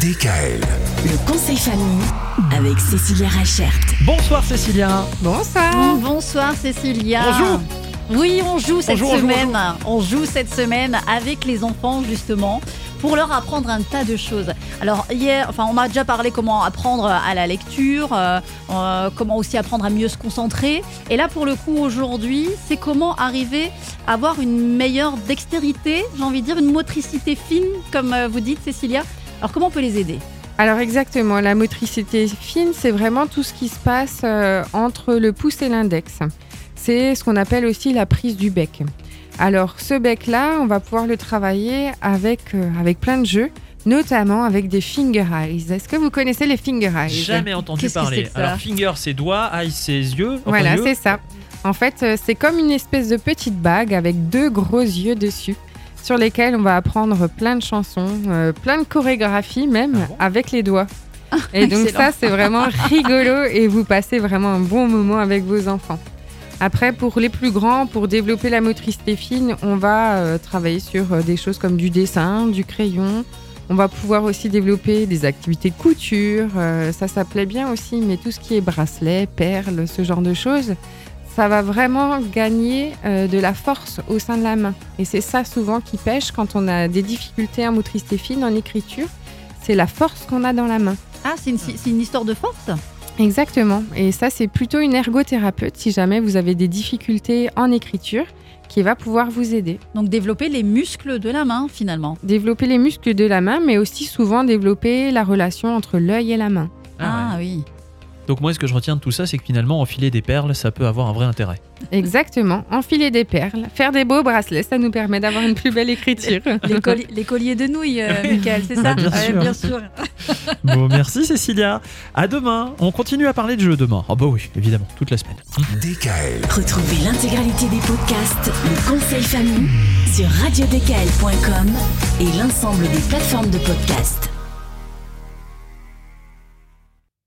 DKL. Le conseil famille avec Cécilia Rachert. Bonsoir Cécilia. Bonsoir. Bonsoir Cécilia. On joue Oui, on joue cette on semaine. On joue cette semaine avec les enfants justement pour leur apprendre un tas de choses. Alors hier, enfin on a déjà parlé comment apprendre à la lecture, euh, euh, comment aussi apprendre à mieux se concentrer. Et là pour le coup aujourd'hui, c'est comment arriver à avoir une meilleure dextérité, j'ai envie de dire une motricité fine, comme euh, vous dites Cécilia. Alors comment on peut les aider Alors exactement, la motricité fine, c'est vraiment tout ce qui se passe euh, entre le pouce et l'index. C'est ce qu'on appelle aussi la prise du bec. Alors ce bec-là, on va pouvoir le travailler avec, euh, avec plein de jeux, notamment avec des finger eyes. Est-ce que vous connaissez les finger eyes? Jamais entendu parler. Alors finger c'est doigts, eye c'est yeux. enfin, Voilà, yeux. c'est ça. En fait, euh, c'est comme une espèce de petite bague avec deux gros yeux dessus, sur lesquels on va apprendre plein de chansons, euh, plein de chorégraphies même, Ah bon avec les doigts. Et donc excellent. ça, c'est vraiment rigolo et vous passez vraiment un bon moment avec vos enfants. Après, pour les plus grands, pour développer la motricité fine, on va euh, travailler sur euh, des choses comme du dessin, du crayon. On va pouvoir aussi développer des activités de couture. euh, ça, ça plaît bien aussi, mais tout ce qui est bracelet, perles, ce genre de choses, ça va vraiment gagner euh, de la force au sein de la main. Et c'est ça souvent qui pêche quand on a des difficultés en motricité fine, en écriture. C'est la force qu'on a dans la main. Ah, c'est une, histoire de force? Exactement. Et ça, c'est plutôt une ergothérapeute si jamais vous avez des difficultés en écriture qui va pouvoir vous aider. Donc développer les muscles de la main finalement. Développer les muscles de la main, mais aussi souvent développer la relation entre l'œil et la main. Ah, Ah, ouais. oui. Donc moi ce que je retiens de tout ça c'est que finalement enfiler des perles ça peut avoir un vrai intérêt. Exactement. Enfiler des perles, faire des beaux bracelets, ça nous permet d'avoir une plus belle écriture. Les, colli- les colliers de nouilles, euh, Michael, c'est ça Ah, bien Ouais, sûr. bien sûr. Bon merci Cécilia. À demain. On continue à parler de jeux demain. Ah bah oui évidemment toute la semaine. DKL. Retrouvez l'intégralité des podcasts Le conseil famille sur radiodkl.com et l'ensemble des plateformes de podcasts.